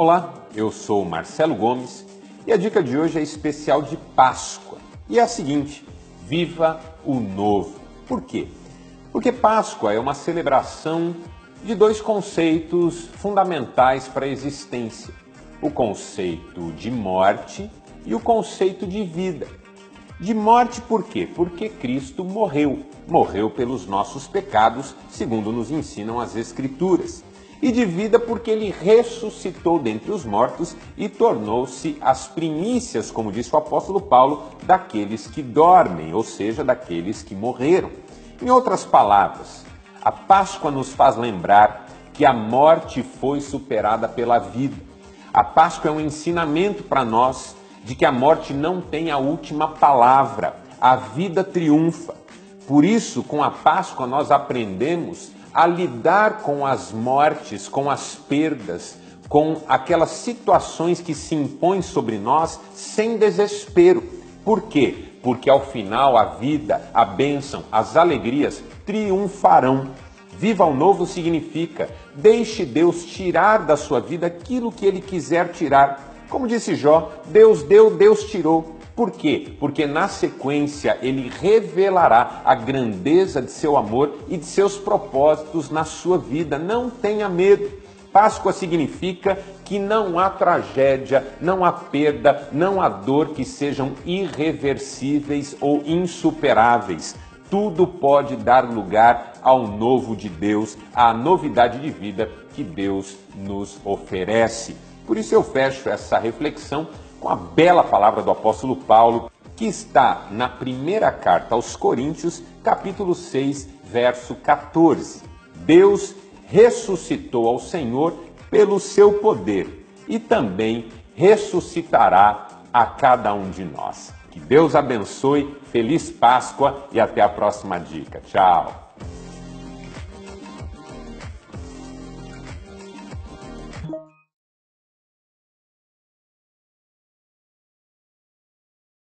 Olá, eu sou Marcelo Gomes e a dica de hoje é especial de Páscoa. E é a seguinte: viva o novo. Por quê? Porque Páscoa é uma celebração de dois conceitos fundamentais para a existência: o conceito de morte e o conceito de vida. De morte por quê? Porque Cristo morreu. Morreu pelos nossos pecados, segundo nos ensinam as Escrituras. E de vida porque ele ressuscitou dentre os mortos e tornou-se as primícias, como disse o apóstolo Paulo, daqueles que dormem, ou seja, daqueles que morreram. Em outras palavras, a Páscoa nos faz lembrar que a morte foi superada pela vida. A Páscoa é um ensinamento para nós de que a morte não tem a última palavra, a vida triunfa. Por isso, com a Páscoa, nós aprendemos a lidar com as mortes, com as perdas, com aquelas situações que se impõem sobre nós sem desespero. Por quê? Porque ao final a vida, a bênção, as alegrias triunfarão. Viva o novo significa deixe Deus tirar da sua vida aquilo que ele quiser tirar como disse Jó, Deus deu, Deus tirou. Por quê? Porque na sequência ele revelará a grandeza de seu amor e de seus propósitos na sua vida. Não tenha medo. Páscoa significa que não há tragédia, não há perda, não há dor que sejam irreversíveis ou insuperáveis. Tudo pode dar lugar ao novo de Deus, à novidade de vida que Deus nos oferece. Por isso eu fecho essa reflexão com a bela palavra do apóstolo Paulo, que está na primeira carta aos Coríntios, capítulo 6, verso 14. Deus ressuscitou ao Senhor pelo seu poder e também ressuscitará a cada um de nós. Que Deus abençoe, feliz Páscoa e até a próxima dica. Tchau.